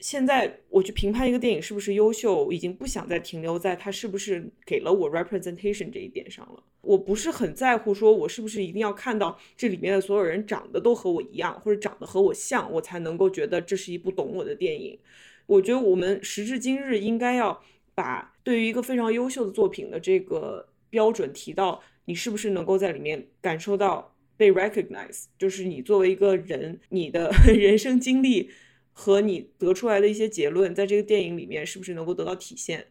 现在我去评判一个电影是不是优秀，已经不想再停留在它是不是给了我 representation 这一点上了。我不是很在乎说我是不是一定要看到这里面的所有人长得都和我一样，或者长得和我像，我才能够觉得这是一部懂我的电影。我觉得我们时至今日应该要把对于一个非常优秀的作品的这个标准提到，你是不是能够在里面感受到被 recognize，就是你作为一个人，你的 人生经历。和你得出来的一些结论，在这个电影里面是不是能够得到体现？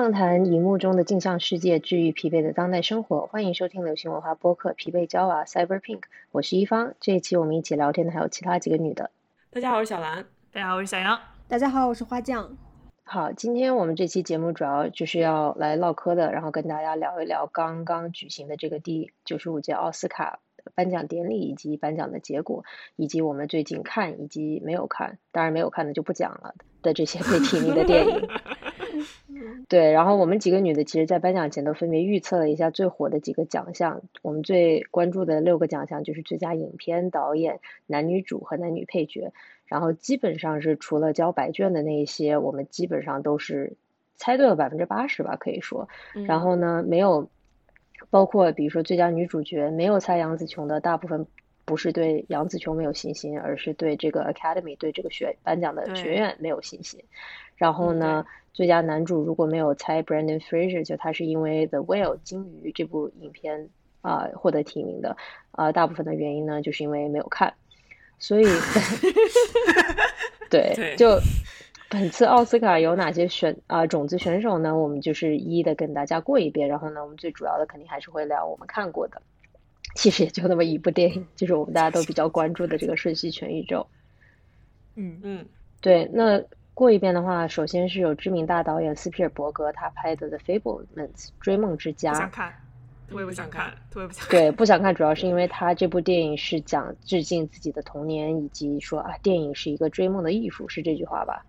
畅谈荧幕中的镜像世界，治愈疲惫的当代生活。欢迎收听流行文化播客《疲惫娇娃》Cyber Pink，我是一方。这一期我们一起聊天的还有其他几个女的。大家好，我是小兰。大家好，我是小杨。大家好，我是花酱。好，今天我们这期节目主要就是要来唠嗑的，然后跟大家聊一聊刚刚举行的这个第九十五届奥斯卡颁奖典礼以及颁奖的结果，以及我们最近看以及没有看，当然没有看的就不讲了的这些被提名的电影。对，然后我们几个女的，其实，在颁奖前都分别预测了一下最火的几个奖项。我们最关注的六个奖项就是最佳影片、导演、男女主和男女配角。然后基本上是除了交白卷的那一些，我们基本上都是猜对了百分之八十吧，可以说。然后呢，没有包括比如说最佳女主角，没有猜杨紫琼的，大部分不是对杨紫琼没有信心，而是对这个 Academy 对这个学颁奖的学院没有信心。然后呢？最佳男主如果没有猜 Brandon Fraser，就他是因为 The Whale 鲸鱼这部影片啊获得提名的啊，大部分的原因呢就是因为没有看，所以 对，就本次奥斯卡有哪些选啊种子选手呢？我们就是一一的跟大家过一遍，然后呢，我们最主要的肯定还是会聊我们看过的，其实也就那么一部电影，就是我们大家都比较关注的这个《瞬息全宇宙》。嗯嗯，对，那。过一遍的话，首先是有知名大导演斯皮尔伯格他拍的《The Fablemans》追梦之家。不想看，我也不想看，特别不想。对，不想看，主要是因为他这部电影是讲致敬自己的童年，以及说啊，电影是一个追梦的艺术，是这句话吧？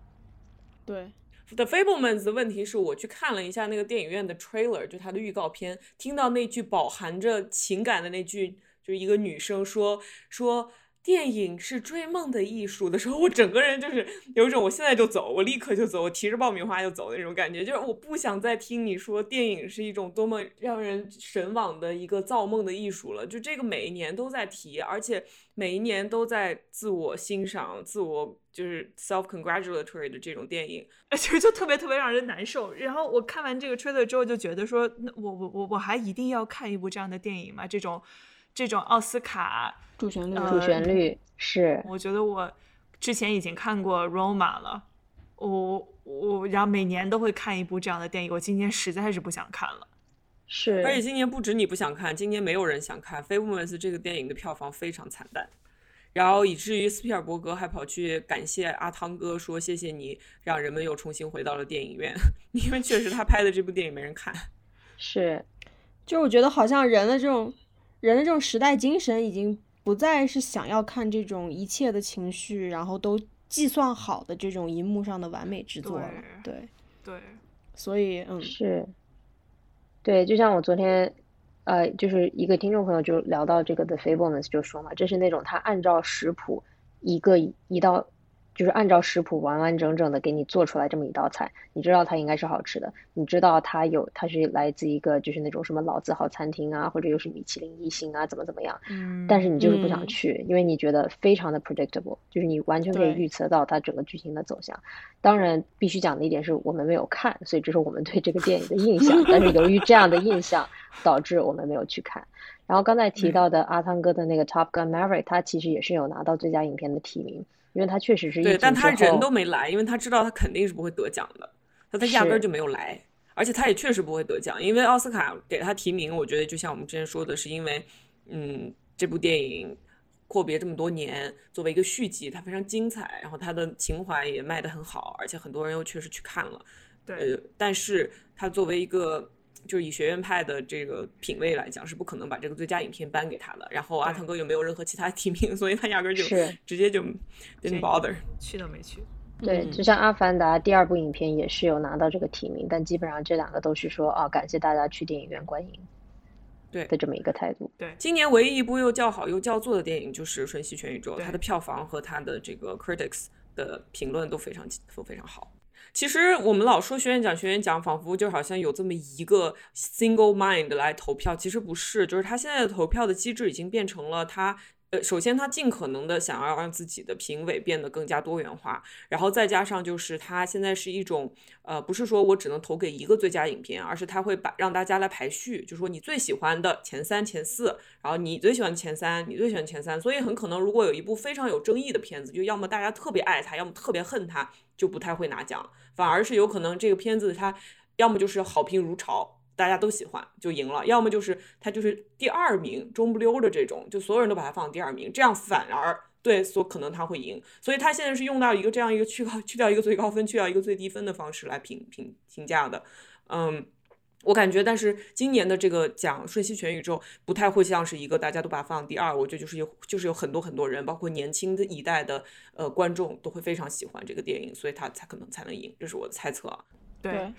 对，《The Fablements》的问题是我去看了一下那个电影院的 trailer，就它的预告片，听到那句饱含着情感的那句，就是一个女生说说。电影是追梦的艺术的时候，我整个人就是有一种我现在就走，我立刻就走，我提着爆米花就走的那种感觉，就是我不想再听你说电影是一种多么让人神往的一个造梦的艺术了。就这个每一年都在提，而且每一年都在自我欣赏、自我就是 self congratulatory 的这种电影，其实就特别特别让人难受。然后我看完这个 trailer 之后，就觉得说，那我我我我还一定要看一部这样的电影吗？这种。这种奥斯卡主旋律，主旋律是，我觉得我之前已经看过《Roma》了，我我然后每年都会看一部这样的电影，我今年实在是不想看了。是，而且今年不止你不想看，今年没有人想看《f a m o u s 这个电影的票房非常惨淡，然后以至于斯皮尔伯格还跑去感谢阿汤哥，说谢谢你让人们又重新回到了电影院，因为确实他拍的这部电影没人看。是，就我觉得好像人的这种。人的这种时代精神已经不再是想要看这种一切的情绪，然后都计算好的这种荧幕上的完美制作了。对对，所以嗯是，对，就像我昨天，呃，就是一个听众朋友就聊到这个的 Fablemans 就说嘛，这是那种他按照食谱一个一道。就是按照食谱完完整整的给你做出来这么一道菜，你知道它应该是好吃的，你知道它有它是来自一个就是那种什么老字号餐厅啊，或者又是米其林一星啊，怎么怎么样？嗯。但是你就是不想去，因为你觉得非常的 predictable，就是你完全可以预测到它整个剧情的走向。当然，必须讲的一点是我们没有看，所以这是我们对这个电影的印象。但是由于这样的印象，导致我们没有去看。然后刚才提到的阿汤哥的那个 Top Gun Maverick，他其实也是有拿到最佳影片的提名。因为他确实是对，但他人都没来，因为他知道他肯定是不会得奖的，他他压根儿就没有来，而且他也确实不会得奖，因为奥斯卡给他提名，我觉得就像我们之前说的，是因为，嗯，这部电影阔别这么多年，作为一个续集，它非常精彩，然后他的情怀也卖得很好，而且很多人又确实去看了，对，但是他作为一个就是以学院派的这个品味来讲，是不可能把这个最佳影片颁给他的。然后阿汤哥又没有任何其他提名，所以他压根就直接就 didn't bother，去都没去。对，就像《阿凡达》第二部影片也是有拿到这个提名，但基本上这两个都是说啊，感谢大家去电影院观影，对的这么一个态度。对，今年唯一一部又叫好又叫座的电影就是《瞬息全宇宙》，它的票房和它的这个 critics 的评论都非常都非常好。其实我们老说学院奖，学院奖仿佛就好像有这么一个 single mind 来投票，其实不是，就是他现在的投票的机制已经变成了他。呃，首先他尽可能的想要让自己的评委变得更加多元化，然后再加上就是他现在是一种，呃，不是说我只能投给一个最佳影片，而是他会把让大家来排序，就说你最喜欢的前三、前四，然后你最喜欢前三，你最喜欢前三，所以很可能如果有一部非常有争议的片子，就要么大家特别爱他，要么特别恨他，就不太会拿奖，反而是有可能这个片子它要么就是好评如潮。大家都喜欢就赢了，要么就是他就是第二名中不溜的这种，就所有人都把他放第二名，这样反而对所可能他会赢。所以他现在是用到一个这样一个去高去掉一个最高分，去掉一个最低分的方式来评评评价的。嗯，我感觉，但是今年的这个奖《瞬息全宇宙》不太会像是一个大家都把它放第二，我觉得就是有就是有很多很多人，包括年轻的一代的呃观众都会非常喜欢这个电影，所以他才可能才能赢，这是我的猜测。对。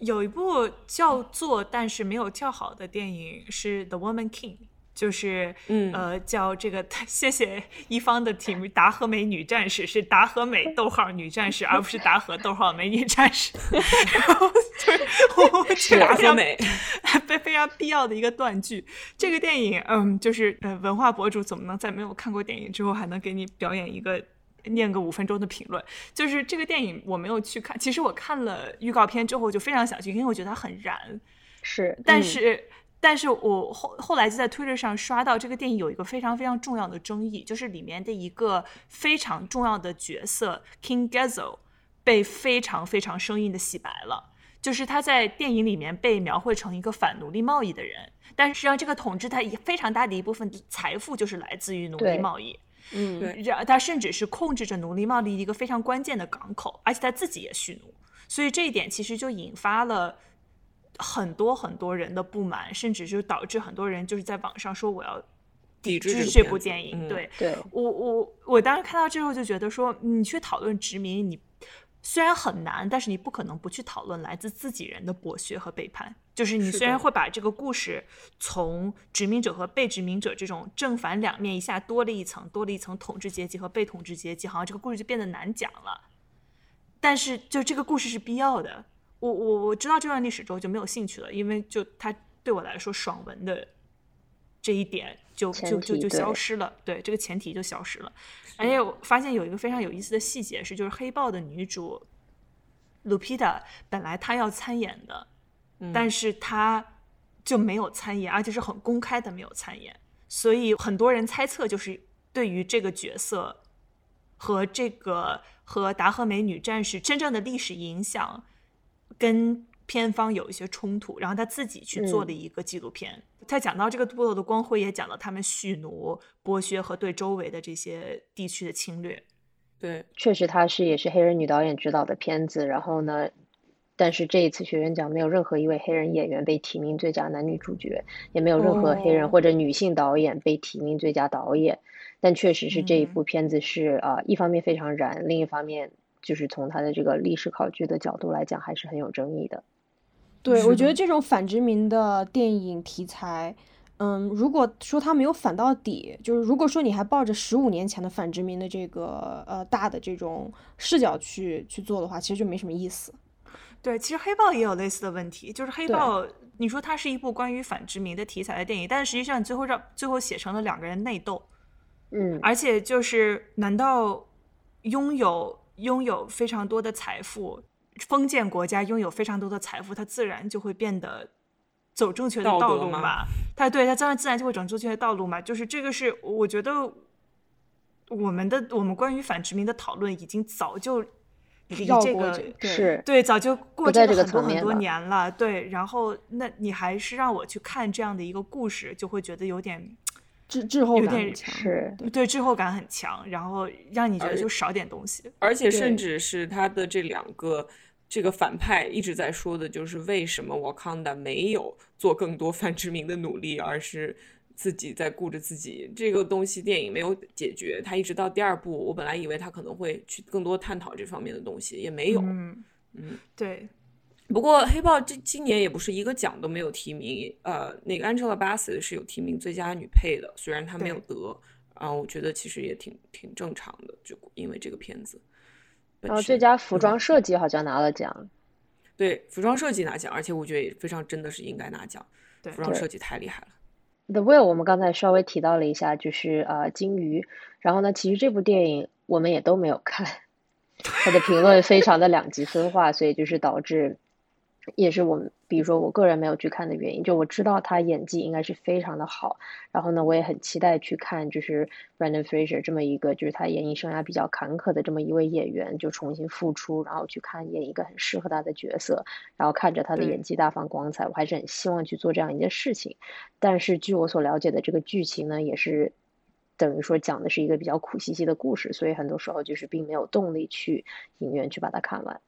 有一部叫做但是没有叫好的电影是《The Woman King》，就是嗯呃叫这个 谢谢一方的题目达和美女战士是达和美逗号女战士，而不是达和逗号美女战士。然后就是 达和美非非常必要的一个断句。这个电影嗯就是呃文化博主怎么能在没有看过电影之后还能给你表演一个？念个五分钟的评论，就是这个电影我没有去看。其实我看了预告片之后就非常想去，因为我觉得它很燃。是，但是，但是我后后来就在 Twitter 上刷到这个电影有一个非常非常重要的争议，就是里面的一个非常重要的角色 King Gazel 被非常非常生硬的洗白了。就是他在电影里面被描绘成一个反奴隶贸易的人，但实际上这个统治他非常大的一部分财富就是来自于奴隶贸易。嗯，对，他甚至是控制着奴隶贸易一个非常关键的港口，而且他自己也蓄奴，所以这一点其实就引发了很多很多人的不满，甚至就导致很多人就是在网上说我要抵制这部电影。对，对我我我当时看到之后就觉得说，你去讨论殖民，你。虽然很难，但是你不可能不去讨论来自自己人的剥削和背叛。就是你虽然会把这个故事从殖民者和被殖民者这种正反两面一下多了一层，多了一层统治阶级和被统治阶级，好像这个故事就变得难讲了。但是就这个故事是必要的。我我我知道这段历史之后就没有兴趣了，因为就它对我来说爽文的这一点就就就就消失了。对，这个前提就消失了。而且我发现有一个非常有意思的细节是，就是《黑豹》的女主 Lupita 本来她要参演的，但是他就没有参演，而且是很公开的没有参演。所以很多人猜测，就是对于这个角色和这个和达赫美女战士真正的历史影响，跟片方有一些冲突。然后他自己去做的一个纪录片。他讲到这个部落的光辉，也讲到他们蓄奴、剥削和对周围的这些地区的侵略。对，确实，他是也是黑人女导演执导的片子。然后呢，但是这一次学院奖没有任何一位黑人演员被提名最佳男女主角，也没有任何黑人或者女性导演被提名最佳导演。但确实是这一部片子是啊，一方面非常燃，另一方面就是从它的这个历史考据的角度来讲，还是很有争议的。对，我觉得这种反殖民的电影题材，嗯，如果说它没有反到底，就是如果说你还抱着十五年前的反殖民的这个呃大的这种视角去去做的话，其实就没什么意思。对，其实黑豹也有类似的问题，就是黑豹，你说它是一部关于反殖民的题材的电影，但实际上最后让最后写成了两个人内斗，嗯，而且就是难道拥有拥有非常多的财富？封建国家拥有非常多的财富，它自然就会变得走正确的道路嘛？它对它自然自然就会走正确的道路嘛？就是这个是我觉得我们的我们关于反殖民的讨论已经早就离这个是对早就过去了很多很多年了。对，然后那你还是让我去看这样的一个故事，就会觉得有点滞滞后感很强，是对滞后感很强，然后让你觉得就少点东西，而且甚至是他的这两个。这个反派一直在说的就是为什么瓦康达没有做更多 反殖民的努力，而是自己在顾着自己。这个东西电影没有解决，他一直到第二部，我本来以为他可能会去更多探讨这方面的东西，也没有。嗯嗯，对。不过黑豹这今年也不是一个奖都没有提名，呃，那个 Angela Bassett 是有提名最佳女配的，虽然她没有得，啊，我觉得其实也挺挺正常的，就因为这个片子。然后最佳服装设计好像拿了奖，对，服装设计拿奖，而且我觉得也非常真的是应该拿奖，对，服装设计太厉害了。The Will 我们刚才稍微提到了一下，就是呃金鱼，然后呢，其实这部电影我们也都没有看，它的评论非常的两极分化，所以就是导致。也是我们，比如说我个人没有去看的原因，就我知道他演技应该是非常的好，然后呢，我也很期待去看，就是 Brandon Fraser 这么一个，就是他演艺生涯比较坎坷的这么一位演员，就重新复出，然后去看演一个很适合他的角色，然后看着他的演技大放光彩，我还是很希望去做这样一件事情。但是据我所了解的这个剧情呢，也是等于说讲的是一个比较苦兮兮的故事，所以很多时候就是并没有动力去影院去把它看完。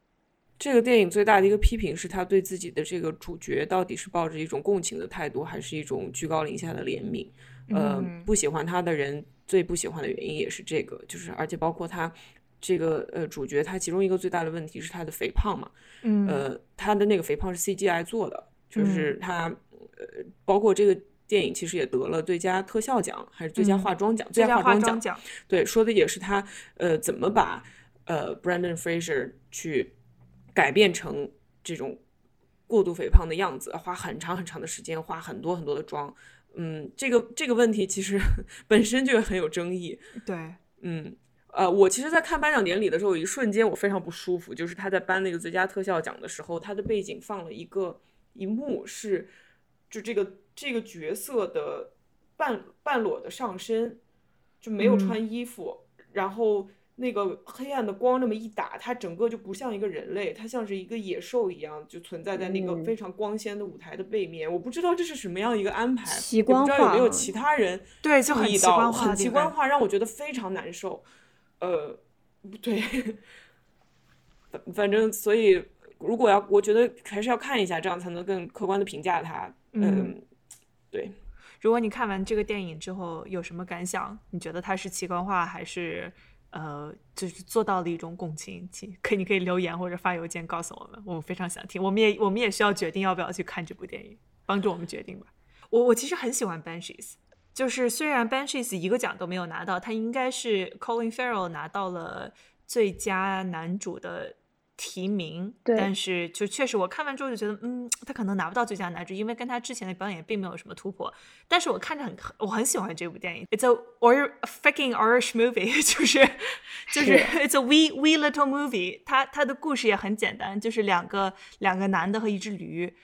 这个电影最大的一个批评是他对自己的这个主角到底是抱着一种共情的态度，还是一种居高临下的怜悯？呃，不喜欢他的人最不喜欢的原因也是这个，就是而且包括他这个呃主角，他其中一个最大的问题是他的肥胖嘛，嗯，呃，他的那个肥胖是 CGI 做的，就是他呃，包括这个电影其实也得了最佳特效奖还是最佳化妆奖，最佳化妆奖，对，说的也是他呃怎么把呃 Brandon Fraser 去。改变成这种过度肥胖的样子，花很长很长的时间，花很多很多的妆，嗯，这个这个问题其实 本身就很有争议。对，嗯，呃，我其实，在看颁奖典礼的时候，有一瞬间我非常不舒服，就是他在颁那个最佳特效奖的时候，他的背景放了一个一幕，是就这个这个角色的半半裸的上身，就没有穿衣服，然后。那个黑暗的光那么一打，它整个就不像一个人类，它像是一个野兽一样，就存在在那个非常光鲜的舞台的背面。我不知道这是什么样一个安排，奇观化，不知道有没有其他人对就很奇观化，很奇观化，让我觉得非常难受。呃，对，反反正所以，如果要，我觉得还是要看一下，这样才能更客观的评价它。嗯，对。如果你看完这个电影之后有什么感想？你觉得它是奇观化还是？呃，就是做到了一种共情，请可你可以留言或者发邮件告诉我们，我们非常想听。我们也我们也需要决定要不要去看这部电影，帮助我们决定吧。我我其实很喜欢 Banshes，就是虽然 Banshees 一个奖都没有拿到，他应该是 Colin Farrell 拿到了最佳男主的。提名，但是就确实我看完之后就觉得，嗯，他可能拿不到最佳男主，因为跟他之前的表演并没有什么突破。但是我看着很，我很喜欢这部电影。It's a or fucking Irish movie，就是就是 It's a wee wee little movie。它它的故事也很简单，就是两个两个男的和一只驴。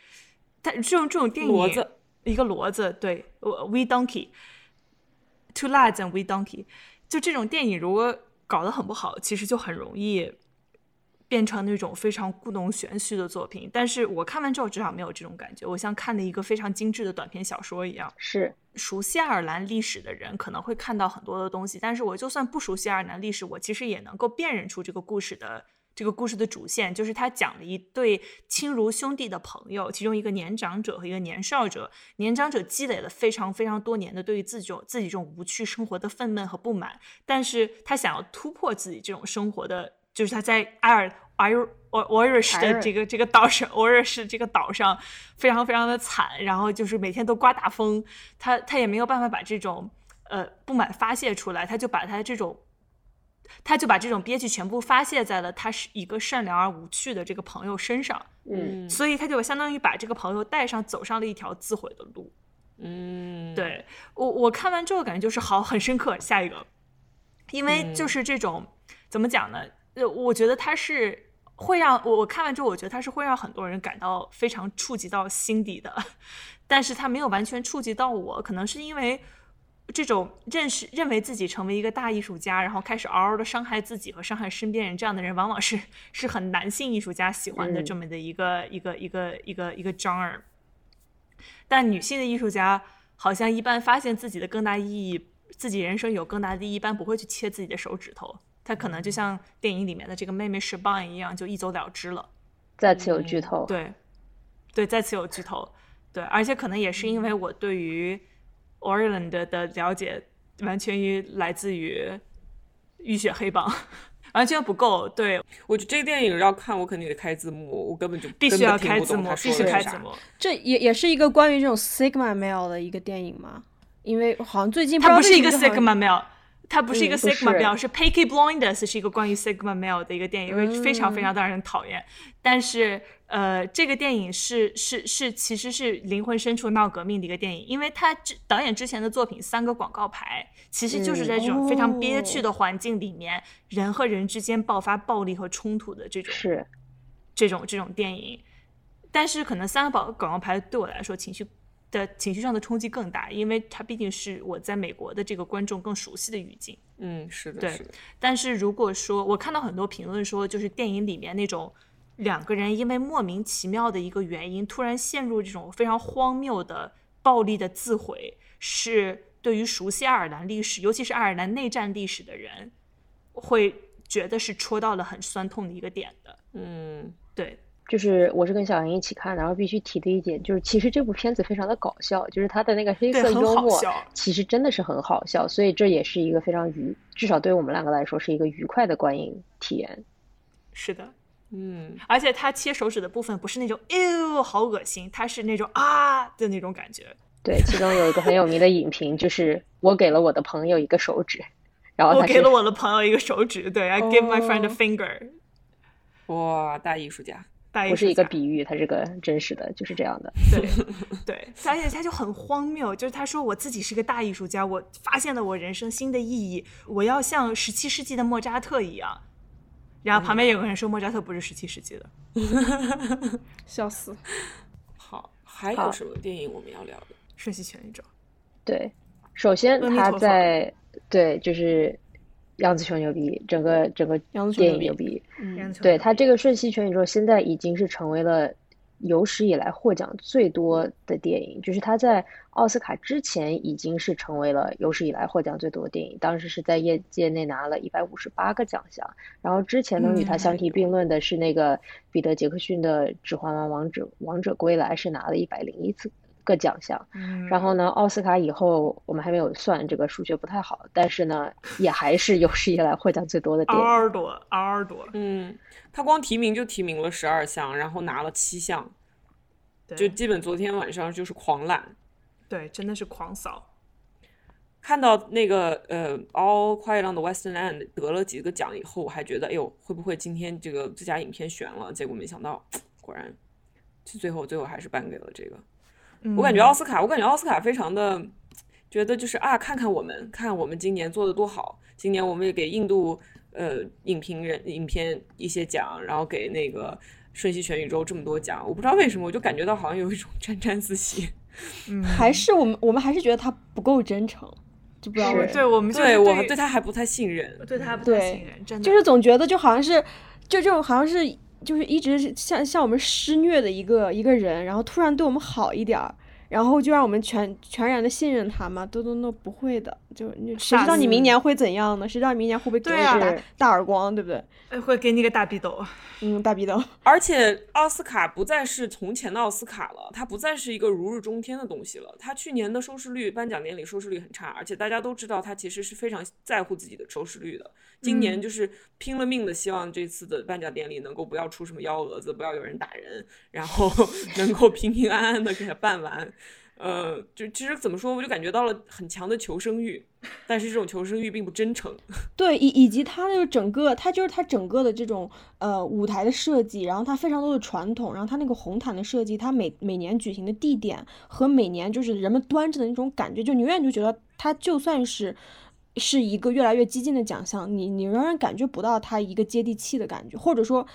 但这种这种电影，骡子一个骡子，对，wee donkey，two lads and wee donkey。就这种电影如果搞得很不好，其实就很容易。变成那种非常故弄玄虚的作品，但是我看完之后至少没有这种感觉，我像看了一个非常精致的短篇小说一样。是熟悉爱尔兰历史的人可能会看到很多的东西，但是我就算不熟悉爱尔兰历史，我其实也能够辨认出这个故事的这个故事的主线，就是他讲了一对亲如兄弟的朋友，其中一个年长者和一个年少者，年长者积累了非常非常多年的对于自己种自己这种无趣生活的愤懑和不满，但是他想要突破自己这种生活的。就是他在爱尔艾尔奥奥尔什的这个这个岛上，奥尔什这个岛上非常非常的惨，然后就是每天都刮大风，他他也没有办法把这种呃不满发泄出来，他就把他这种他就把这种憋屈全部发泄在了他是一个善良而无趣的这个朋友身上，嗯，所以他就相当于把这个朋友带上走上了一条自毁的路，嗯，对我我看完之后感觉就是好很深刻，下一个，因为就是这种怎么讲呢？呃，我觉得他是会让我我看完之后，我觉得他是会让很多人感到非常触及到心底的，但是他没有完全触及到我，可能是因为这种认识认为自己成为一个大艺术家，然后开始嗷嗷的伤害自己和伤害身边人这样的人，往往是是很男性艺术家喜欢的这么的一个一个一个一个一个 genre，但女性的艺术家好像一般发现自己的更大意义，自己人生有更大的意义，一般不会去切自己的手指头。他可能就像电影里面的这个妹妹是棒一样，就一走了之了。再次有剧透。对，对，再次有剧透。对，而且可能也是因为我对于 Orland 的了解完全于来自于《浴血黑帮》。完全不够，对我觉得这个电影要看，我肯定得开字幕，我根本就必须要开字幕，必须开字幕。这也也是一个关于这种 Sigma male 的一个电影吗？因为好像最近它不是一个 Sigma male，它不是一个 Sigma male，是 Peaky Blinders 是一个关于 Sigma male 的一个电影，因为非常非常让人讨厌。但是呃，这个电影是是是，其实是灵魂深处闹革命的一个电影，因为他之导演之前的作品《三个广告牌》，其实就是在这种非常憋屈的环境里面，人和人之间爆发暴力和冲突的这种是这种这种电影。但是可能《三个广广告牌》对我来说情绪的情绪上的冲击更大，因为它毕竟是我在美国的这个观众更熟悉的语境。嗯，是的，对。但是如果说我看到很多评论说，就是电影里面那种。两个人因为莫名其妙的一个原因，突然陷入这种非常荒谬的暴力的自毁，是对于熟悉爱尔兰历史，尤其是爱尔兰内战历史的人，会觉得是戳到了很酸痛的一个点的。嗯，对，就是我是跟小杨一起看，然后必须提的一点就是，其实这部片子非常的搞笑，就是它的那个黑色幽默，其实真的是很好笑，所以这也是一个非常愉，至少对于我们两个来说是一个愉快的观影体验。是的。嗯，而且他切手指的部分不是那种“哎呦，好恶心”，他是那种啊的那种感觉。对，其中有一个很有名的影评，就是我给了我的朋友一个手指，然后我给了我的朋友一个手指，对，I give my friend a finger。哇，大艺术家不是一个比喻，它是个真实的，就是这样的。对，对，而且他就很荒谬，就是他说我自己是个大艺术家，我发现了我人生新的意义，我要像十七世纪的莫扎特一样。然后旁边有个人说莫扎特不是十七世纪的，笑死。好，还有什么电影我们要聊的？瞬息全宇宙。对，首先他在对就是杨紫琼牛逼，整个整个电影牛逼。嗯，对他这个瞬息全宇宙现在已经是成为了。有史以来获奖最多的电影，就是他在奥斯卡之前已经是成为了有史以来获奖最多的电影，当时是在业界内拿了一百五十八个奖项。然后之前能与他相提并论的是那个彼得杰克逊的《指环王：王者王者归来》，是拿了一百零一次个奖项。然后呢，奥斯卡以后我们还没有算，这个数学不太好，但是呢，也还是有史以来获奖最多的电影。嗷儿多，嗷儿多，嗯。他光提名就提名了十二项，然后拿了七项，就基本昨天晚上就是狂揽，对，真的是狂扫。看到那个呃《All Quiet on the Western End》得了几个奖以后，我还觉得哎呦会不会今天这个最佳影片悬了？结果没想到，果然，就最后最后还是颁给了这个。我感觉奥斯卡，我感觉奥斯卡非常的觉得就是啊，看看我们，看我们今年做的多好，今年我们也给印度。呃，影评人、影片一些奖，然后给那个《瞬息全宇宙》这么多奖，我不知道为什么，我就感觉到好像有一种沾沾自喜。嗯，还是我们，我们还是觉得他不够真诚，就不知道为什么。对我们，对我对他还不太信任，对他不太信任，真的就是总觉得就好像是，就这种好像是，就是一直像像我们施虐的一个一个人，然后突然对我们好一点儿。然后就让我们全全然的信任他吗？都都都不会的，就谁知道你明年会怎样呢？谁知道明年会不会给你个大大耳光，对不对？会给你个大逼斗，嗯，大逼斗。而且奥斯卡不再是从前的奥斯卡了，它不再是一个如日中天的东西了。它去年的收视率，颁奖典礼收视率很差，而且大家都知道它其实是非常在乎自己的收视率的。今年就是拼了命的希望这次的颁奖典礼能够不要出什么幺蛾子，不要有人打人，然后 能够平平安安的给它办完。呃，就其实怎么说，我就感觉到了很强的求生欲，但是这种求生欲并不真诚。对，以以及它那个整个，它就是它整个的这种呃舞台的设计，然后它非常多的传统，然后它那个红毯的设计，它每每年举行的地点和每年就是人们端着的那种感觉，就你永远就觉得它就算是是一个越来越激进的奖项，你你仍然感觉不到它一个接地气的感觉，或者说。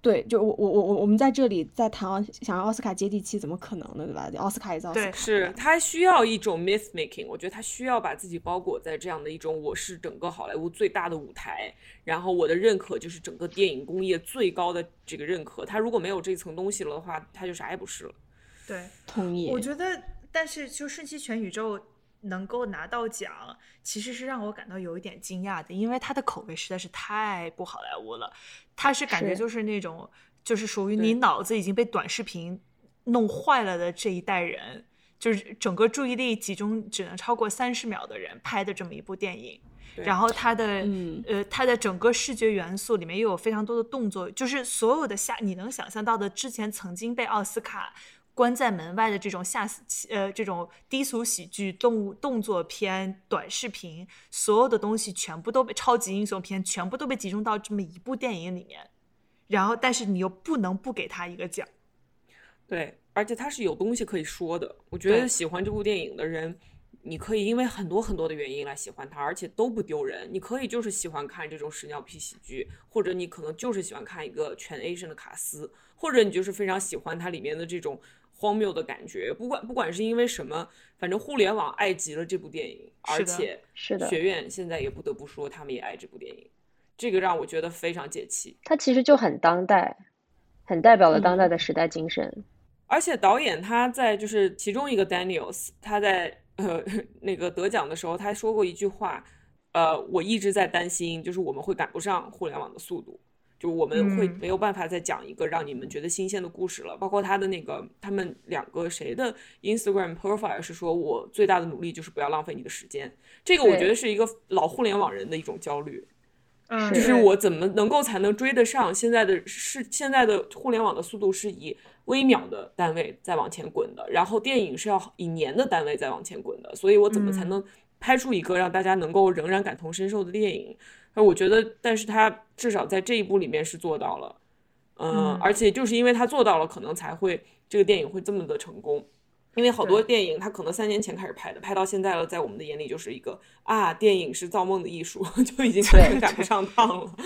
对，就我我我我我们在这里在谈想要奥斯卡接地气，怎么可能呢？对吧？奥斯卡也是奥斯卡，是他需要一种 myth making，我觉得他需要把自己包裹在这样的一种我是整个好莱坞最大的舞台，然后我的认可就是整个电影工业最高的这个认可。他如果没有这层东西了的话，他就啥也不是了。对，同意。我觉得，但是就瞬息全宇宙。能够拿到奖，其实是让我感到有一点惊讶的，因为他的口碑实在是太不好莱坞了。他是感觉就是那种，就是属于你脑子已经被短视频弄坏了的这一代人，就是整个注意力集中只能超过三十秒的人拍的这么一部电影。然后他的呃，他的整个视觉元素里面又有非常多的动作，就是所有的下你能想象到的之前曾经被奥斯卡关在门外的这种吓死呃这种低俗喜剧、动物动作片、短视频，所有的东西全部都被超级英雄片全部都被集中到这么一部电影里面。然后，但是你又不能不给他一个奖。对，而且他是有东西可以说的。我觉得喜欢这部电影的人。你可以因为很多很多的原因来喜欢他，而且都不丢人。你可以就是喜欢看这种屎尿屁喜剧，或者你可能就是喜欢看一个全 Asian 的卡斯，或者你就是非常喜欢它里面的这种荒谬的感觉。不管不管是因为什么，反正互联网爱极了这部电影，而且是的，学院现在也不得不说他们也爱这部电影，这个让我觉得非常解气。它其实就很当代，很代表了当代的时代精神。而且导演他在就是其中一个 Daniels，他在。呃，那个得奖的时候，他说过一句话，呃，我一直在担心，就是我们会赶不上互联网的速度，就我们会没有办法再讲一个让你们觉得新鲜的故事了。包括他的那个，他们两个谁的 Instagram profile 是说我最大的努力就是不要浪费你的时间，这个我觉得是一个老互联网人的一种焦虑。嗯，就是我怎么能够才能追得上现在的是现在的互联网的速度是以微秒的单位在往前滚的，然后电影是要以年的单位在往前滚的，所以我怎么才能拍出一个让大家能够仍然感同身受的电影？那我觉得，但是他至少在这一部里面是做到了，嗯，而且就是因为他做到了，可能才会这个电影会这么的成功。因为好多电影，他可能三年前开始拍的，拍到现在了，在我们的眼里就是一个啊，电影是造梦的艺术，就已经完全赶不上趟了。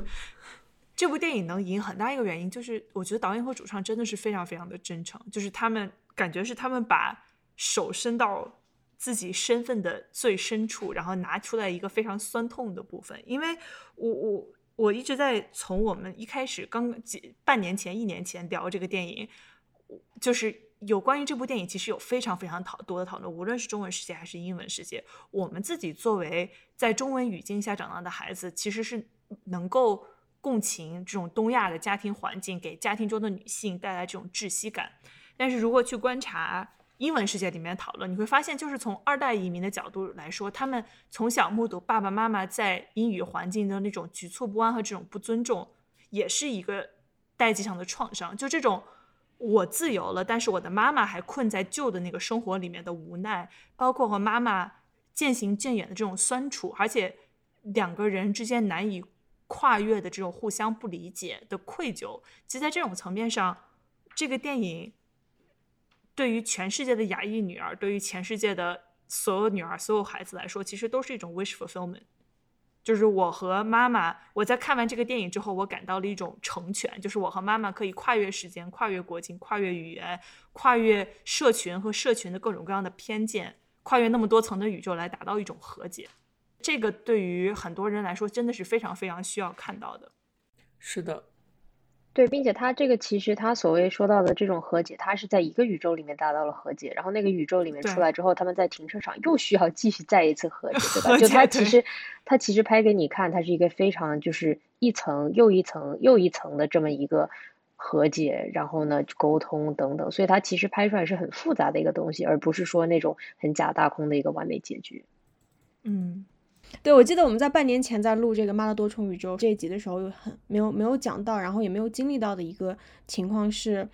这部电影能赢很大一个原因，就是我觉得导演和主创真的是非常非常的真诚，就是他们感觉是他们把手伸到自己身份的最深处，然后拿出来一个非常酸痛的部分。因为我我我一直在从我们一开始刚几半年前、一年前聊这个电影，就是。有关于这部电影，其实有非常非常讨多的讨论，无论是中文世界还是英文世界。我们自己作为在中文语境下长大的孩子，其实是能够共情这种东亚的家庭环境给家庭中的女性带来这种窒息感。但是如果去观察英文世界里面讨论，你会发现，就是从二代移民的角度来说，他们从小目睹爸爸妈妈在英语环境的那种局促不安和这种不尊重，也是一个代际上的创伤。就这种。我自由了，但是我的妈妈还困在旧的那个生活里面的无奈，包括和妈妈渐行渐远的这种酸楚，而且两个人之间难以跨越的这种互相不理解的愧疚，其实在这种层面上，这个电影对于全世界的亚裔女儿，对于全世界的所有女儿、所有孩子来说，其实都是一种 wish fulfillment。就是我和妈妈，我在看完这个电影之后，我感到了一种成全，就是我和妈妈可以跨越时间、跨越国境、跨越语言、跨越社群和社群的各种各样的偏见，跨越那么多层的宇宙来达到一种和解。这个对于很多人来说，真的是非常非常需要看到的。是的。对，并且他这个其实他所谓说到的这种和解，他是在一个宇宙里面达到了和解，然后那个宇宙里面出来之后，他们在停车场又需要继续再一次和解，对吧？就他其实他其实拍给你看，它是一个非常就是一层又一层又一层的这么一个和解，然后呢沟通等等，所以它其实拍出来是很复杂的一个东西，而不是说那种很假大空的一个完美结局。嗯。对，我记得我们在半年前在录这个《妈的多重宇宙》这一集的时候，有很没有没有讲到，然后也没有经历到的一个情况是，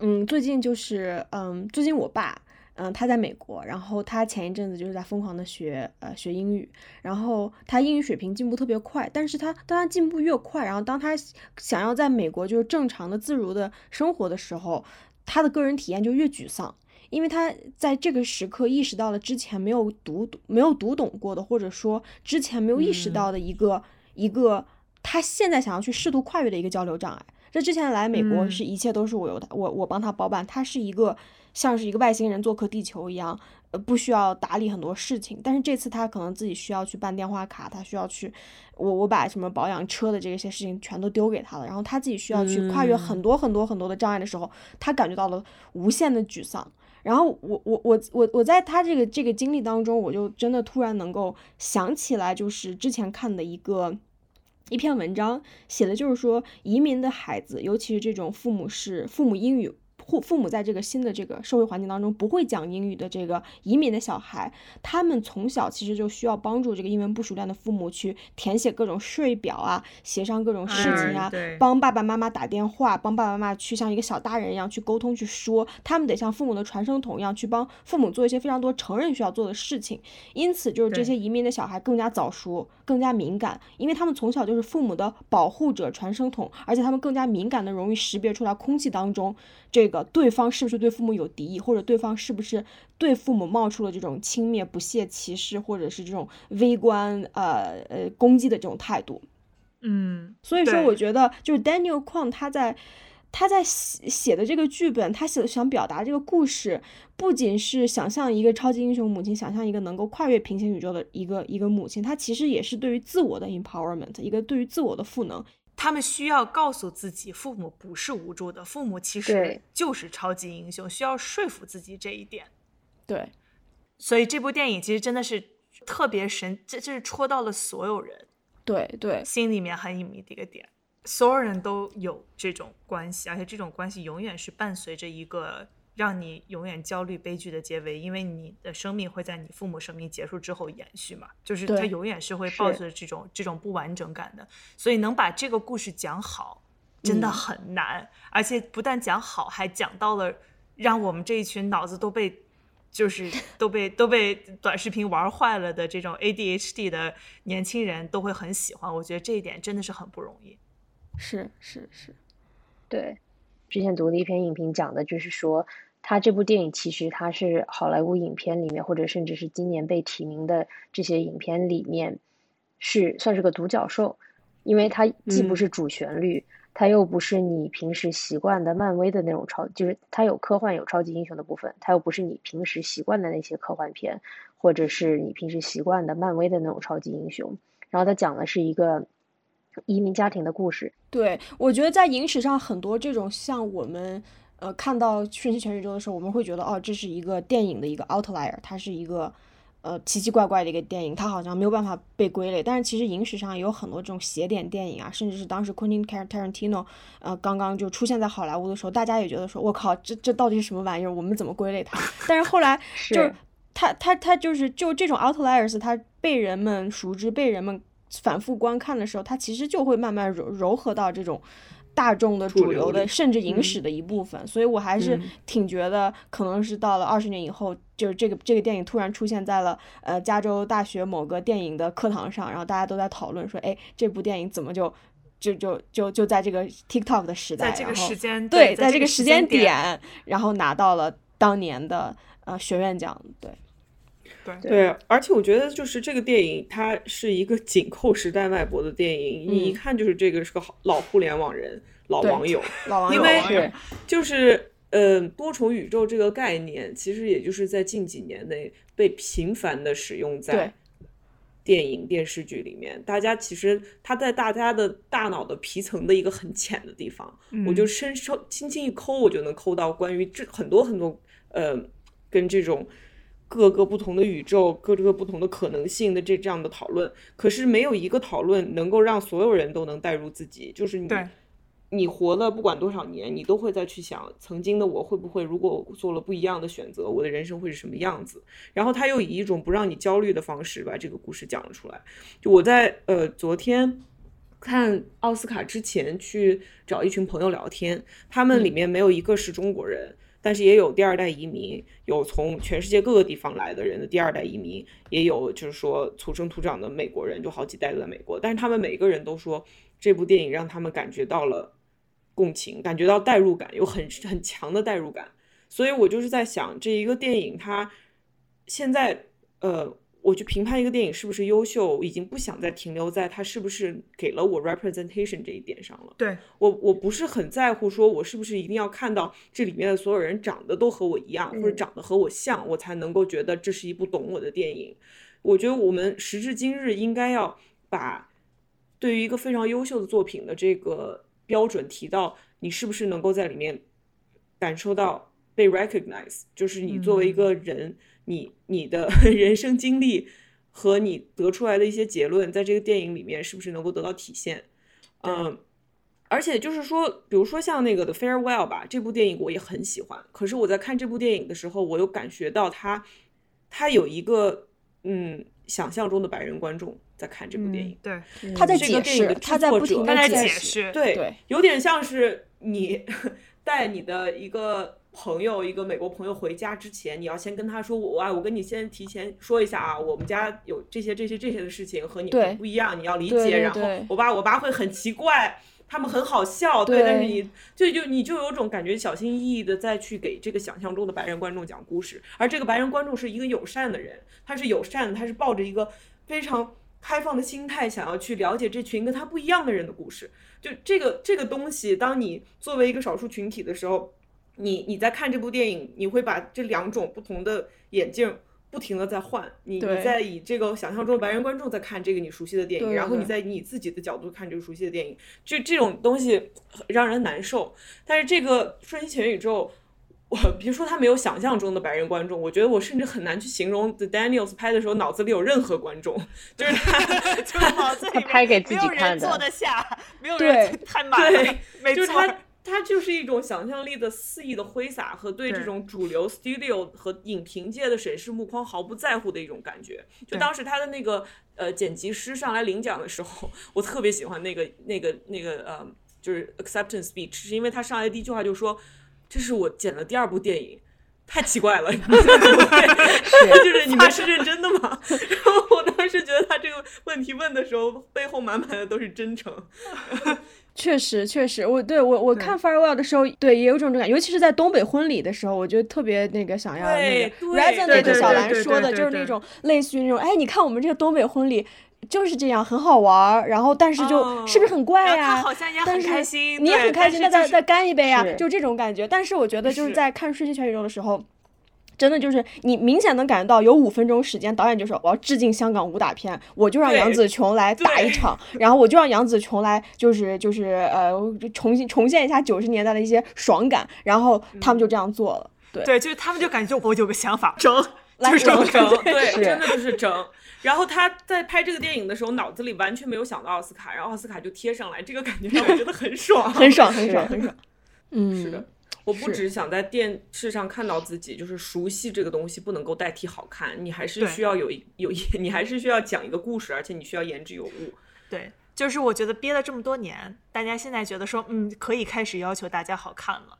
嗯，最近就是嗯，最近我爸，嗯，他在美国，然后他前一阵子就是在疯狂的学呃学英语，然后他英语水平进步特别快，但是他当他进步越快，然后当他想要在美国就是正常的自如的生活的时候，他的个人体验就越沮丧。因为他在这个时刻意识到了之前没有读没有读懂过的，或者说之前没有意识到的一个一个他现在想要去试图跨越的一个交流障碍。这之前来美国是一切都是我由他我我帮他包办，他是一个像是一个外星人做客地球一样，呃不需要打理很多事情。但是这次他可能自己需要去办电话卡，他需要去我我把什么保养车的这些事情全都丢给他了，然后他自己需要去跨越很多很多很多的障碍的时候，他感觉到了无限的沮丧。然后我我我我我在他这个这个经历当中，我就真的突然能够想起来，就是之前看的一个一篇文章，写的就是说移民的孩子，尤其是这种父母是父母英语。父父母在这个新的这个社会环境当中不会讲英语的这个移民的小孩，他们从小其实就需要帮助这个英文不熟练的父母去填写各种税表啊，协商各种事情啊，帮爸爸妈妈打电话，帮爸爸妈妈去像一个小大人一样去沟通去说，他们得像父母的传声筒一样去帮父母做一些非常多成人需要做的事情。因此，就是这些移民的小孩更加早熟，更加敏感，因为他们从小就是父母的保护者、传声筒，而且他们更加敏感的容易识别出来空气当中这个。对方是不是对父母有敌意，或者对方是不是对父母冒出了这种轻蔑、不屑、歧视，或者是这种微观、呃呃攻击的这种态度？嗯，所以说，我觉得就是 Daniel Kwan 他在他在写写的这个剧本，他写想表达这个故事，不仅是想象一个超级英雄母亲，想象一个能够跨越平行宇宙的一个一个母亲，他其实也是对于自我的 empowerment，一个对于自我的赋能。他们需要告诉自己，父母不是无助的，父母其实就是超级英雄，需要说服自己这一点。对，所以这部电影其实真的是特别神，这这是戳到了所有人，对对，心里面很隐秘的一个点，所有人都有这种关系，而且这种关系永远是伴随着一个。让你永远焦虑、悲剧的结尾，因为你的生命会在你父母生命结束之后延续嘛，就是它永远是会抱着这种这种不完整感的。所以能把这个故事讲好，真的很难，而且不但讲好，还讲到了让我们这一群脑子都被就是 都被都被短视频玩坏了的这种 ADHD 的年轻人都会很喜欢。我觉得这一点真的是很不容易。是是是，对，之前读的一篇影评讲的就是说。他这部电影其实他是好莱坞影片里面，或者甚至是今年被提名的这些影片里面，是算是个独角兽，因为它既不是主旋律，它又不是你平时习惯的漫威的那种超，就是它有科幻有超级英雄的部分，它又不是你平时习惯的那些科幻片，或者是你平时习惯的漫威的那种超级英雄。然后它讲的是一个移民家庭的故事。对，我觉得在影史上很多这种像我们。呃，看到《瞬息全宇宙》的时候，我们会觉得，哦，这是一个电影的一个 outlier，它是一个呃奇奇怪怪的一个电影，它好像没有办法被归类。但是其实影史上也有很多这种邪典电影啊，甚至是当时 Quentin Tarantino 呃刚刚就出现在好莱坞的时候，大家也觉得说，我靠，这这到底是什么玩意儿？我们怎么归类它？但是后来 就是他他他就是就这种 outliers，它被人们熟知，被人们反复观看的时候，它其实就会慢慢柔柔合到这种。大众的主流的，甚至影史的一部分，所以我还是挺觉得，可能是到了二十年以后，就是这个这个电影突然出现在了呃加州大学某个电影的课堂上，然后大家都在讨论说，哎，这部电影怎么就就就就就在这个 TikTok 的时代，在这个时间对，在这个时间点，然后拿到了当年的呃学院奖，对。对，而且我觉得就是这个电影，它是一个紧扣时代脉搏的电影。你一看就是这个是个好老互联网人、老网友，老网友。因为就是呃，多重宇宙这个概念，其实也就是在近几年内被频繁的使用在电影、电视剧里面。大家其实它在大家的大脑的皮层的一个很浅的地方，我就伸手轻轻一抠，我就能抠到关于这很多很多呃跟这种。各个不同的宇宙，各个不同的可能性的这这样的讨论，可是没有一个讨论能够让所有人都能带入自己。就是你，你活了不管多少年，你都会再去想，曾经的我会不会，如果做了不一样的选择，我的人生会是什么样子？然后他又以一种不让你焦虑的方式把这个故事讲了出来。就我在呃昨天看奥斯卡之前去找一群朋友聊天，他们里面没有一个是中国人。但是也有第二代移民，有从全世界各个地方来的人的第二代移民，也有就是说土生土长的美国人，就好几代都在美国。但是他们每一个人都说，这部电影让他们感觉到了共情，感觉到代入感，有很 很强的代入感。所以我就是在想，这一个电影它现在呃。我去评判一个电影是不是优秀，已经不想再停留在它是不是给了我 representation 这一点上了。对我，我不是很在乎，说我是不是一定要看到这里面的所有人长得都和我一样，或者长得和我像，我才能够觉得这是一部懂我的电影。我觉得我们时至今日应该要把对于一个非常优秀的作品的这个标准提到，你是不是能够在里面感受到被 recognize，就是你作为一个人。你你的 人生经历和你得出来的一些结论，在这个电影里面是不是能够得到体现？嗯，而且就是说，比如说像那个的《Farewell》吧，这部电影我也很喜欢。可是我在看这部电影的时候，我又感觉到他，他有一个嗯想象中的白人观众在看这部电影。对，他在这个解释，电影的他在不停的解释，对对，有点像是你 带你的一个朋友，一个美国朋友回家之前，你要先跟他说，我哎，我跟你先提前说一下啊，我们家有这些这些这些的事情和你不一样，你要理解。对对然后我爸我爸会很奇怪。他们很好笑，对但是你就就你就有种感觉，小心翼翼的再去给这个想象中的白人观众讲故事，而这个白人观众是一个友善的人，他是友善的，他是抱着一个非常开放的心态，想要去了解这群跟他不一样的人的故事。就这个这个东西，当你作为一个少数群体的时候，你你在看这部电影，你会把这两种不同的眼镜不停的在换，你你在以这个想象中的白人观众在看这个你熟悉的电影，然后你在以你自己的角度看这个熟悉的电影，就这种东西让人难受。但是这个《瞬息全宇宙》。我别说他没有想象中的白人观众，我觉得我甚至很难去形容 The Daniels 拍的时候脑子里有任何观众，就是他就是脑子里面拍给自己没有人坐得下，没有人太满了对，没错就是他，他就是一种想象力的肆意的挥洒和对这种主流 studio 和影评界的审视目光毫不在乎的一种感觉。就当时他的那个呃剪辑师上来领奖的时候，我特别喜欢那个那个那个呃，就是 acceptance speech，是因为他上来第一句话就说：“这是我剪的第二部电影。”太奇怪了，就是你们是认真的吗？然后我当时觉得他这个问题问的时候，背后满满的都是真诚。确实，确实，我对我我看 Farewell 的时候，对也有种这种感觉，尤其是在东北婚礼的时候，我就特别那个想要那对个对 resonate 对对小兰说的，就是那种类似于那种，哎，你看我们这个东北婚礼就是这样，很好玩儿，然后但是就是不是很怪呀？好像也很但是开心，你也对很开心，那但是就是再再干一杯啊，是就这种感觉。但是我觉得就是是在看《瞬息全宇宙》的时候。真的就是你明显能感觉到，有五分钟时间，导演就说我要致敬香港武打片，我就让杨紫琼来打一场，然后我就让杨紫琼来就是就是呃重新重现一下九十年代的一些爽感，然后他们就这样做了。对，对，就是他们就感觉我有个想法，整，来就是整。对，真的就是整。然后他在拍这个电影的时候，脑子里完全没有想到奥斯卡，然后奥斯卡就贴上来，这个感觉让我觉得很爽，很爽，很爽，很爽。嗯，是的，我不是只想在电视上看到自己，就是熟悉这个东西不能够代替好看，你还是需要有一有一，你还是需要讲一个故事，而且你需要言之有物。对，就是我觉得憋了这么多年，大家现在觉得说，嗯，可以开始要求大家好看了。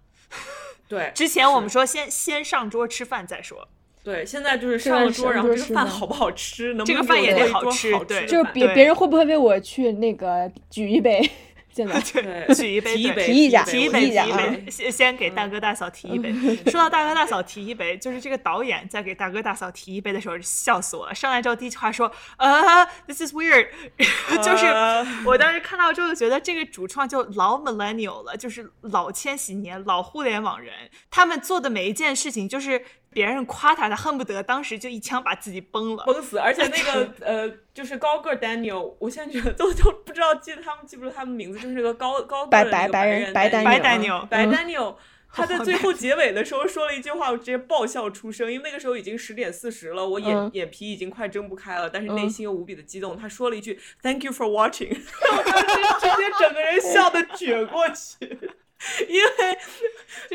对，之前我们说先先上桌吃饭再说，对，现在就是上了桌，然后这个饭饭好不好吃，能不这个饭也得好吃对就是别别人会不会为我去那个举一杯？现在 对举一杯，对提一杯，提一下提一杯，提一杯，先先给大哥大嫂提一杯。说到大哥大嫂提一杯，就是这个导演在给大哥大嫂提一杯的时候，笑死我了。上来之后第一句话说：“呃，this is weird。”就是呃我当时看到之后，觉得这个主创就老 millennial 了，就是老千禧年、老互联网人，他们做的每一件事情，就是别人夸他，他恨不得当时就一枪把自己崩了。崩死，而且那个 呃，就是高个儿 Daniel，我现在觉得都都不知道记得他们记不住他们名字，就是个高高个白白白人人白 Daniel 白 Daniel，丹白尼尔，Daniel，他在最后结尾的时候说了一句话，我直接爆笑出声，因为那个时候已经十点四十了，我眼、嗯。眼皮已经快睁不开了，但是内嗯。心又无比的激动。他说了一句 “Thank you for watching”，我当时直接整个人笑的撅过去，因为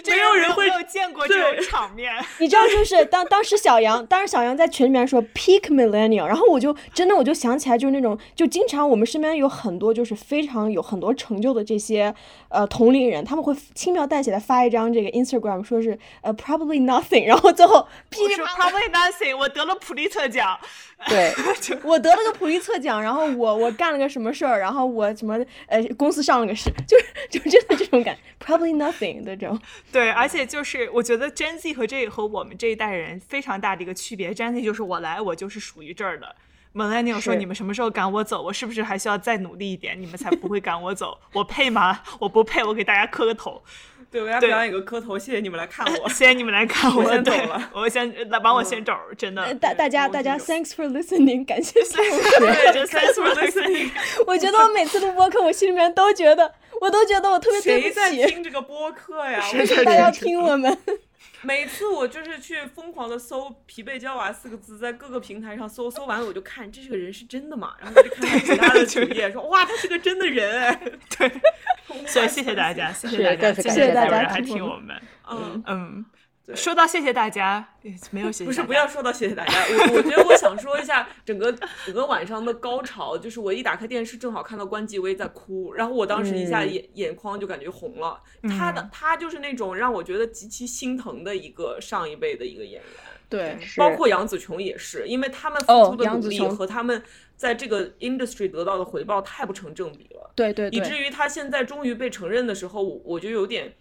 没有人会有见过这种场面。你知道，就是当当时小杨，当时小杨在群里面说 peak millennial，然后我就真的我就想起来，就是那种就经常我们身边有很多就是非常有很多成就的这些呃同龄人，他们会轻描淡写的发一张这个 Instagram，说是呃 probably nothing，然后最后噼我说里啪啦，Probably nothing，我得了普利策奖。对我得了个普利策奖，然后我我干了个什么事儿，然后我什么呃公司上了个市，就是就真的这种感，probably nothing 的这种，对，而且就是我觉得 Gen Z 和这和我们这一代人非常大的一个区别，Gen Z 就是我来，我就是属于这儿的。Millennial 说你们什么时候赶我走？我是不是还需要再努力一点，你们才不会赶我走？我配吗？我不配，我给大家磕个头。对我给大家表演一个磕头，谢谢你们来看我。谢谢你们来看我我，对先走了我先来帮我先走，真的。大大家大家 thanks for listening，感谢 收听。对就 Thanks for listening。我觉得我每次录播客，我心里面都觉得，我都觉得我特别对谁不起，在听这个播客呀？为什么大家要听我们。每次我就是去疯狂的搜“疲惫娇娃”四个字，在各个平台上搜，搜完了我就看这是个人是真的吗？然后我就看其他的主页说哇，他是个真的人。对，所以谢谢大家，谢谢大家，谢谢大家还听我们。嗯嗯。说到谢谢大家，没有谢谢。不是不要说到谢谢大家，我我觉得我想说一下 整个整个晚上的高潮，就是我一打开电视，正好看到关继威在哭，然后我当时一下眼眼眶就感觉红了。他的他就是那种让我觉得极其心疼的一个上一辈的一个演员，对，包括杨紫琼也是，因为他们付出的努力和他们在这个 industry 得到的回报太不成正比了，对对，以至于他现在终于被承认的时候，我就有点。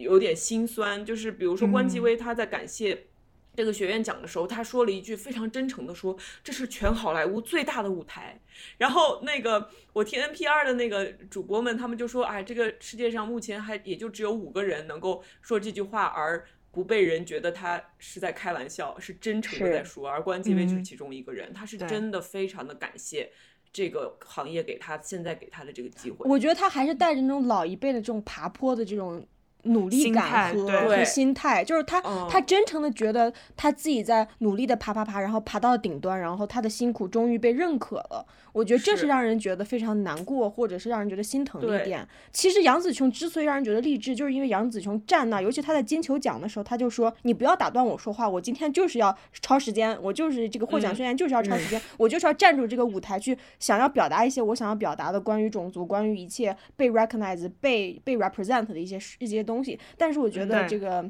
有点心酸，就是比如说关继威他在感谢这个学院奖的时候，他说了一句非常真诚的说，这是全好莱坞最大的舞台。然后那个我听 NPR 的那个主播们，他们就说，哎，这个世界上目前还也就只有五个人能够说这句话而不被人觉得他是在开玩笑，是真诚的在说。而关继威就是其中一个人，他是真的非常的感谢这个行业给他现在给他的这个机会。我觉得他还是带着那种老一辈的这种爬坡的这种。努力感和和心态，就是他，他真诚的觉得他自己在努力的爬爬爬，然后爬到顶端，然后他的辛苦终于被认可了。我觉得这是让人觉得非常难过，或者是让人觉得心疼的一点。其实杨紫琼之所以让人觉得励志，就是因为杨紫琼站那，尤其她在金球奖的时候，她就说：“你不要打断我说话，我今天就是要超时间，我就是这个获奖宣言就是要超时间，我就是要站住这个舞台去想要表达一些我想要表达的关于种族、关于一切被 recognize、被被 represent 的一些一些东西。”但是我觉得这个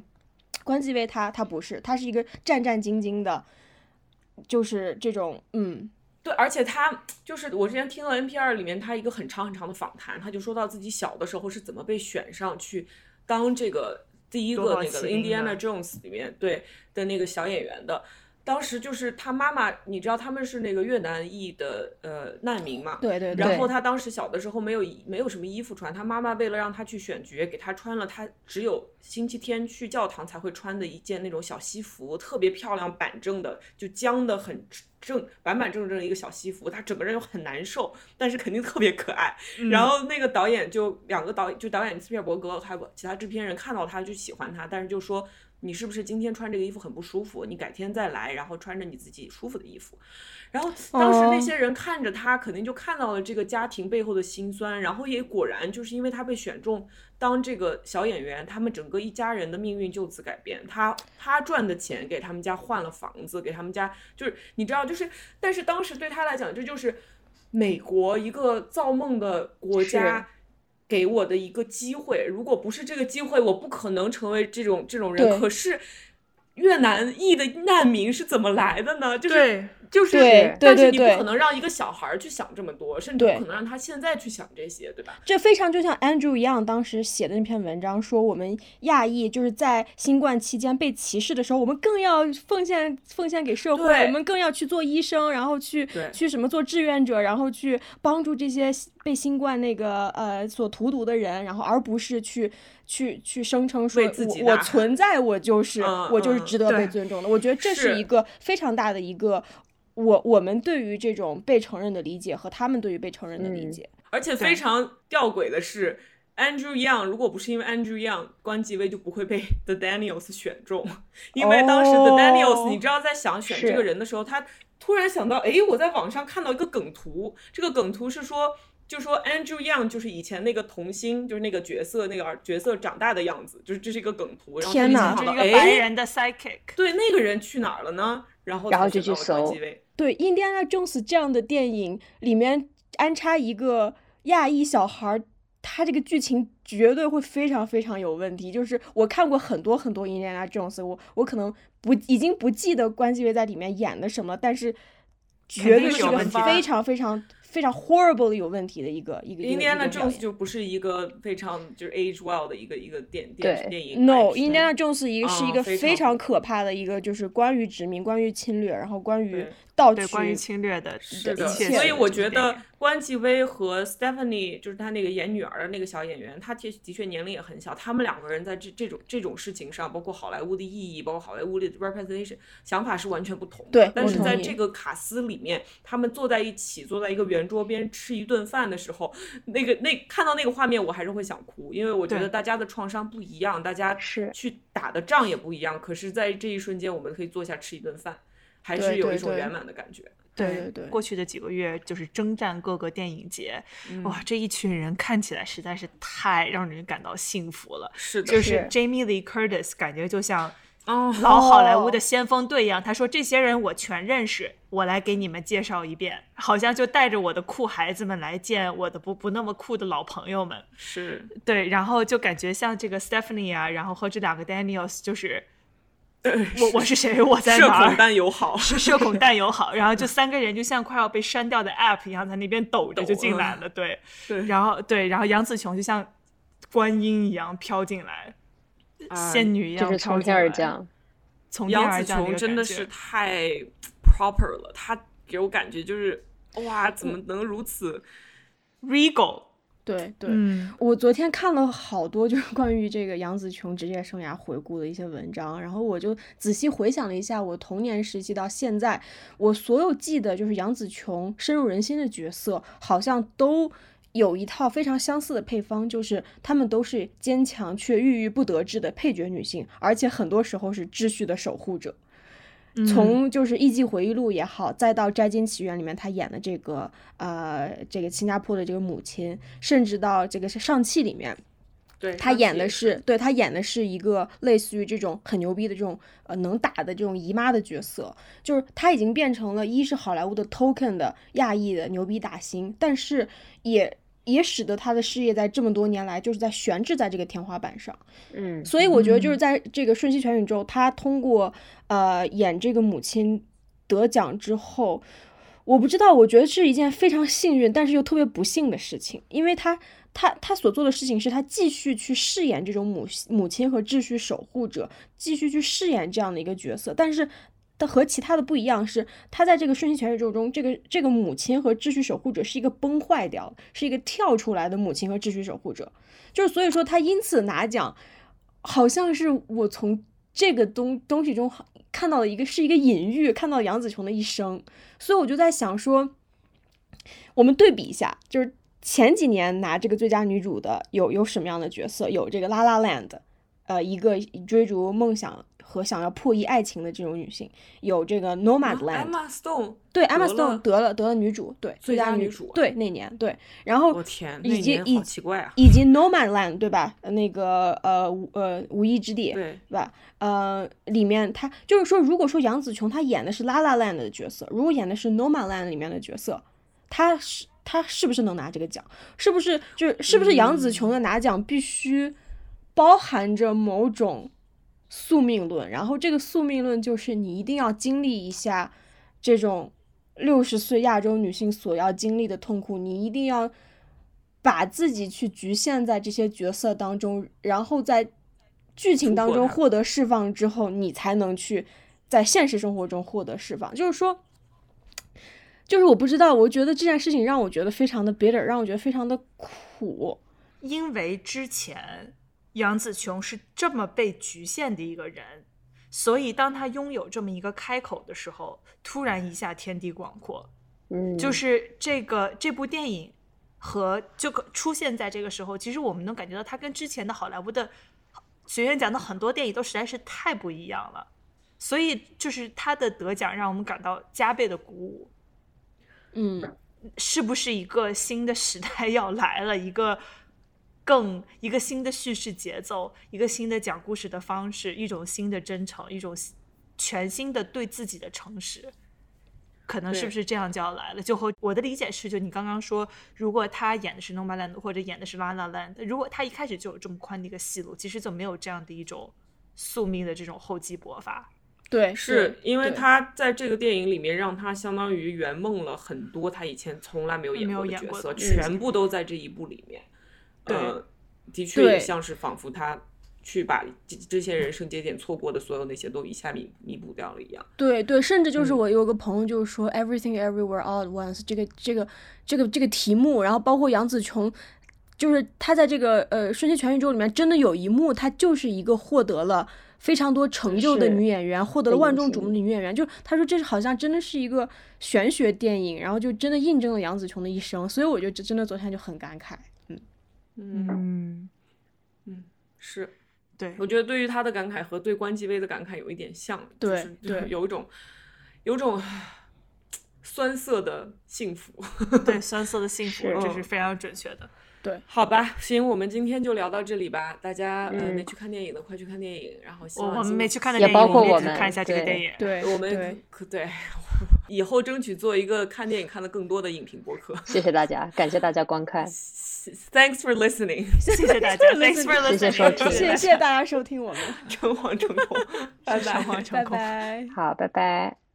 关继威他他不是，他是一个战战兢兢的，就是这种嗯。对，而且他就是我之前听了 NPR 里面他一个很长很长的访谈，他就说到自己小的时候是怎么被选上去当这个第一个那个 Indiana Jones 里面对的那个小演员的。当时就是他妈妈，你知道他们是那个越南裔的呃难民嘛？对对对。然后他当时小的时候没有没有什么衣服穿，他妈妈为了让他去选角，给他穿了他只有星期天去教堂才会穿的一件那种小西服，特别漂亮板正的，就僵的很正板板正正的一个小西服，他整个人又很难受，但是肯定特别可爱。然后那个导演就两个导演，就导演斯皮尔伯格还有其他制片人看到他就喜欢他，但是就说。你是不是今天穿这个衣服很不舒服？你改天再来，然后穿着你自己舒服的衣服。然后当时那些人看着他，肯定就看到了这个家庭背后的辛酸。然后也果然就是因为他被选中当这个小演员，他们整个一家人的命运就此改变。他他赚的钱给他们家换了房子，给他们家就是你知道，就是但是当时对他来讲，这就是美国一个造梦的国家。给我的一个机会，如果不是这个机会，我不可能成为这种这种人。可是越南裔的难民是怎么来的呢？就是就是，但是你不可能让一个小孩去想这么多，甚至不可能让他现在去想这些，对吧？这非常就像 Andrew 一样，当时写的那篇文章说，我们亚裔就是在新冠期间被歧视的时候，我们更要奉献奉献给社会，我们更要去做医生，然后去去什么做志愿者，然后去帮助这些。被新冠那个呃所荼毒的人，然后而不是去去去声称说我我存在我就是我就是值得被尊重的。我觉得这是一个非常大的一个我我们对于这种被承认的理解和他们对于被承认的理解。而且非常吊诡的是，Andrew Young 如果不是因为 Andrew Young 关继威就不会被 The Daniels 选中，因为当时 The Daniels 你知道在想选这个人的时候，他突然想到，哎，我在网上看到一个梗图，这个梗图是说。就说 Andrew Young 就是以前那个童星，就是那个角色那个角色长大的样子，就是这是一个梗图。天哪，这是一个白人的 psychic。对，那个人去哪儿了呢？然后然后就去搜。对，印第安纳 Jones 这样的电影里面安插一个亚裔小孩，他这个剧情绝对会非常非常有问题。就是我看过很多很多印第安纳 Jones，我我可能不已经不记得关继威在里面演的什么，但是绝对是个非常非常。非常 horrible 有问题的一个一个。Indiana Jones 就不是一个非常就是 age well 的一个一个电电电影。No，Indiana Jones 一个是一个非常可怕的一个，就是关于殖民、关于侵略，然后关于盗取、关于侵略的一切。所以我觉得关继威和 Stephanie 就是他那个演女儿的那个小演员，他的的确年龄也很小。他们两个人在这这种这种事情上，包括好莱坞的意义，包括好莱坞的 representation，想法是完全不同的。对，但是在这个卡司里面，他们坐在一起，坐在一个圆桌边吃一顿饭的时候，那个那看到那个画面，我还是会想哭，因为我觉得大家的创伤不一样，大家是去打的仗也不一样。可是，在这一瞬间，我们可以坐下吃一顿饭，还是有一种圆满的感觉。对对对，过去的几个月就是征战各个电影节，哇，这一群人看起来实在是太让人感到幸福了。是的，就是 Jamie Lee Curtis，感觉就像 老好莱坞的先锋队一样。他说：“这些人我全认识，我来给你们介绍一遍。”好像就带着我的酷孩子们来见我的不不那么酷的老朋友们。是对，然后就感觉像这个 Stephanie 啊，然后和这两个 Daniels 就是。我我是谁？我在哪？社恐但友好，是社恐但友好。然后就三个人就像快要被删掉的 App 一样，在那边抖着就进来了。对对，然后对，然后杨紫琼就像观音一样飘进来，仙女一样，就是从天而降。从天而降，杨紫琼真的是太 proper 了，她给我感觉就是哇，怎么能如此 regal？对对，我昨天看了好多就是 关于这个杨紫琼职业生涯回顾的一些文章，然后我就仔细回想了一下我童年时期到现在，我所有记得就是杨紫琼深入人心的角色，好像都有一套非常相似的配方，就是她们都是坚强却郁郁不得志的配角女性，而且很多时候是秩序的守护者。从就是《艺伎回忆录》也好，再到《摘金奇缘》里面他演的这个呃这个新加坡的这个母亲，甚至到这个是上汽里面，对他演的是对他演的是一个类似于这种很牛逼的这种呃能打的这种姨妈的角色，就是他已经变成了一是好莱坞的 token 的亚裔的牛逼打星，但是也。也使得他的事业在这么多年来就是在悬置在这个天花板上，嗯，所以我觉得就是在这个《瞬息全宇宙》，他通过呃演这个母亲得奖之后，我不知道，我觉得是一件非常幸运，但是又特别不幸的事情，因为他他他所做的事情是他继续去饰演这种母母亲和秩序守护者，继续去饰演这样的一个角色，但是。但和其他的不一样是，他在这个瞬息全宇宙中，这个这个母亲和秩序守护者是一个崩坏掉，是一个跳出来的母亲和秩序守护者，就是所以说他因此拿奖，好像是我从这个东东西中看到了一个是一个隐喻，看到杨紫琼的一生，所以我就在想说，我们对比一下，就是前几年拿这个最佳女主的有有什么样的角色？有这个《La La Land》，呃，一个追逐梦想。和想要破译爱情的这种女性，有这个 Nomadland。Stone 对 Emma Stone 得了得了女主，对最佳女主，对那年对。然后我天，以及以奇怪啊，以及 Nomadland 对吧？那个呃呃无依之地对对吧？呃里面她就是说，如果说杨紫琼她演的是 La La Land 的角色，如果演的是 Nomadland 里面的角色，她是她是不是能拿这个奖？是不是就是是不是杨紫琼的拿奖必须包含着某种？宿命论，然后这个宿命论就是你一定要经历一下这种六十岁亚洲女性所要经历的痛苦，你一定要把自己去局限在这些角色当中，然后在剧情当中获得释放之后，你才能去在现实生活中获得释放。就是说，就是我不知道，我觉得这件事情让我觉得非常的 bitter，让我觉得非常的苦，因为之前。杨紫琼是这么被局限的一个人，所以当她拥有这么一个开口的时候，突然一下天地广阔。嗯，就是这个这部电影和就出现在这个时候，其实我们能感觉到它跟之前的好莱坞的学院奖的很多电影都实在是太不一样了。所以就是他的得奖让我们感到加倍的鼓舞。嗯，是不是一个新的时代要来了？一个。更一个新的叙事节奏，一个新的讲故事的方式，一种新的真诚，一种全新的对自己的诚实，可能是不是这样就要来了？就和我的理解是，就你刚刚说，如果他演的是《Nomadland》或者演的是《La La Land》，如果他一开始就有这么宽的一个戏路，其实就没有这样的一种宿命的这种厚积薄发。对，是因为他在这个电影里面，让他相当于圆梦了很多他以前从来没有演过的角色，全部都在这一部里面。对，的确也像是仿佛他去把这这些人生节点错过的所有那些都一下弥弥补掉了一样。对对，甚至就是嗯我有个朋友就是说、Everything Everywhere All at Once 这个这个这个这个题目，然后包括杨紫琼，就是她在这个呃《瞬息全宇宙》里面真的有一幕，她就是一个获得了。非常多成就的女演员，获得了万众瞩目的女演员，就她说这是好像真的是一个玄学电影，然后就真的印证了杨紫琼的一生，所以我就真真的昨天就很感慨，嗯，嗯，嗯，是，对，我觉得对于他的感慨和对关继威的感慨有一点像，对就是对。有一种有种酸涩的幸福。对，酸涩的幸福，这是非常准确的。好吧，行，我们今天就聊到这里吧。大家呃嗯没去看电影的，快去看电影。然后希我我们没去看的也电影，也包括我们去看一下这个电影。对，我们对可对，以后争取做一个看电影看的更多的影评播客。谢谢大家，感谢大家观看，Thanks for listening，谢谢大家，Thanks for 谢谢 listening，收听谢谢大家收听我们，诚惶诚恐，拜拜诚惶。诚拜恐。拜。好，拜拜。